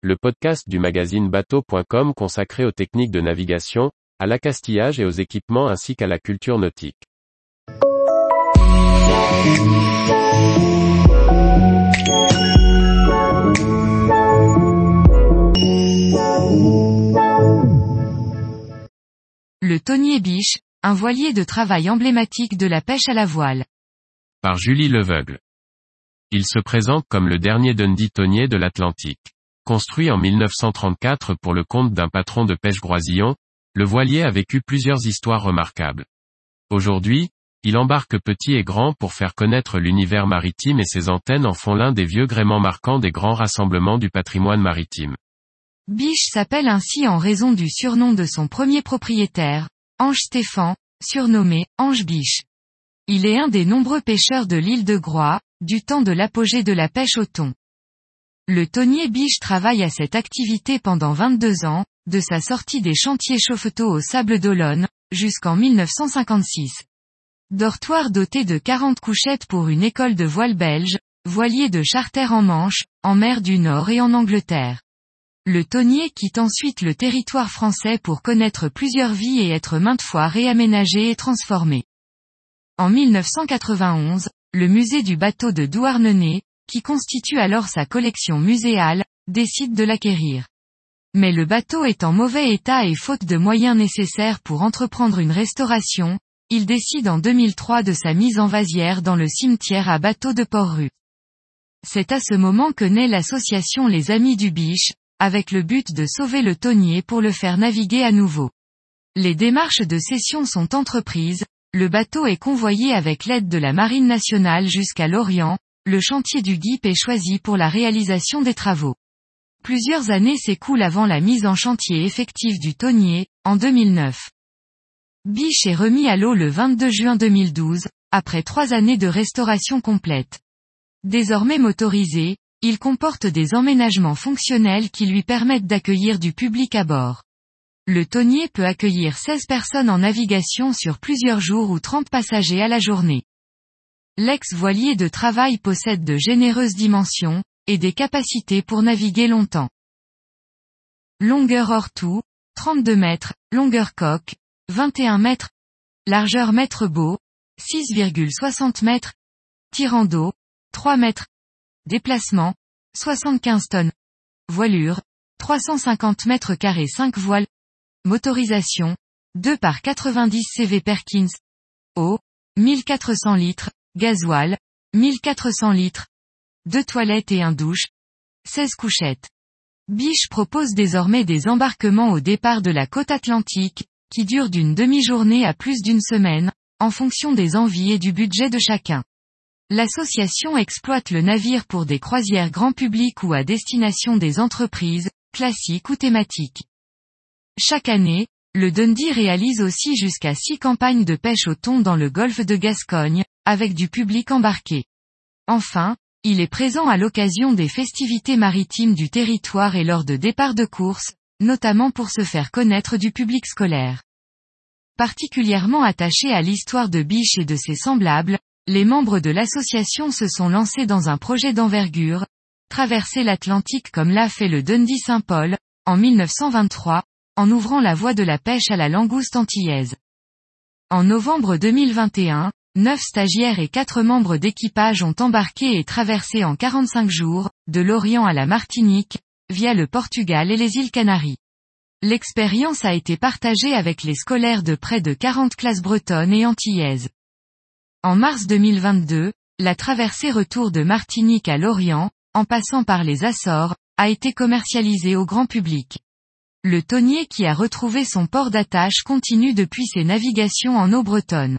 le podcast du magazine bateau.com consacré aux techniques de navigation, à l'accastillage et aux équipements ainsi qu'à la culture nautique. Le tonnier biche, un voilier de travail emblématique de la pêche à la voile. Par Julie Leveugle. Il se présente comme le dernier Dundee tonnier de l'Atlantique. Construit en 1934 pour le compte d'un patron de pêche groisillon, le voilier a vécu plusieurs histoires remarquables. Aujourd'hui, il embarque petit et grand pour faire connaître l'univers maritime et ses antennes en font l'un des vieux gréements marquants des grands rassemblements du patrimoine maritime. Biche s'appelle ainsi en raison du surnom de son premier propriétaire, Ange Stéphan, surnommé Ange Biche. Il est un des nombreux pêcheurs de l'île de Groix, du temps de l'apogée de la pêche au thon. Le tonnier Biche travaille à cette activité pendant 22 ans, de sa sortie des chantiers Chauffeteau au Sable d'Olonne, jusqu'en 1956. Dortoir doté de 40 couchettes pour une école de voile belge, voilier de charter en Manche, en mer du Nord et en Angleterre. Le tonnier quitte ensuite le territoire français pour connaître plusieurs vies et être maintes fois réaménagé et transformé. En 1991, le musée du bateau de Douarnenez, qui constitue alors sa collection muséale, décide de l'acquérir. Mais le bateau est en mauvais état et faute de moyens nécessaires pour entreprendre une restauration, il décide en 2003 de sa mise en vasière dans le cimetière à bateau de Port-Rue. C'est à ce moment que naît l'association Les Amis du Biche, avec le but de sauver le tonnier pour le faire naviguer à nouveau. Les démarches de cession sont entreprises, le bateau est convoyé avec l'aide de la Marine nationale jusqu'à Lorient, le chantier du GIP est choisi pour la réalisation des travaux. Plusieurs années s'écoulent avant la mise en chantier effective du tonnier, en 2009. Biche est remis à l'eau le 22 juin 2012, après trois années de restauration complète. Désormais motorisé, il comporte des emménagements fonctionnels qui lui permettent d'accueillir du public à bord. Le tonnier peut accueillir 16 personnes en navigation sur plusieurs jours ou 30 passagers à la journée. L'ex-voilier de travail possède de généreuses dimensions, et des capacités pour naviguer longtemps. Longueur hors tout, 32 mètres, longueur coque, 21 mètres, largeur mètre beau, 6,60 mètres, tirant d'eau, 3 mètres, Déplacement, 75 tonnes. Voilure, 350 mètres carrés 5 voiles. Motorisation, 2 par 90 CV Perkins. Eau, 1400 litres. Gasoil, 1400 litres. Deux toilettes et un douche. 16 couchettes. Biche propose désormais des embarquements au départ de la côte atlantique, qui durent d'une demi-journée à plus d'une semaine, en fonction des envies et du budget de chacun. L'association exploite le navire pour des croisières grand public ou à destination des entreprises, classiques ou thématiques. Chaque année, le Dundee réalise aussi jusqu'à six campagnes de pêche au thon dans le golfe de Gascogne, avec du public embarqué. Enfin, il est présent à l'occasion des festivités maritimes du territoire et lors de départs de course, notamment pour se faire connaître du public scolaire. Particulièrement attaché à l'histoire de Biche et de ses semblables, les membres de l'association se sont lancés dans un projet d'envergure, traverser l'Atlantique comme l'a fait le Dundee Saint-Paul, en 1923, en ouvrant la voie de la pêche à la langouste antillaise. En novembre 2021, neuf stagiaires et quatre membres d'équipage ont embarqué et traversé en 45 jours, de l'Orient à la Martinique, via le Portugal et les îles Canaries. L'expérience a été partagée avec les scolaires de près de 40 classes bretonnes et antillaises. En mars 2022, la traversée retour de Martinique à Lorient, en passant par les Açores, a été commercialisée au grand public. Le tonnier qui a retrouvé son port d'attache continue depuis ses navigations en eau bretonne.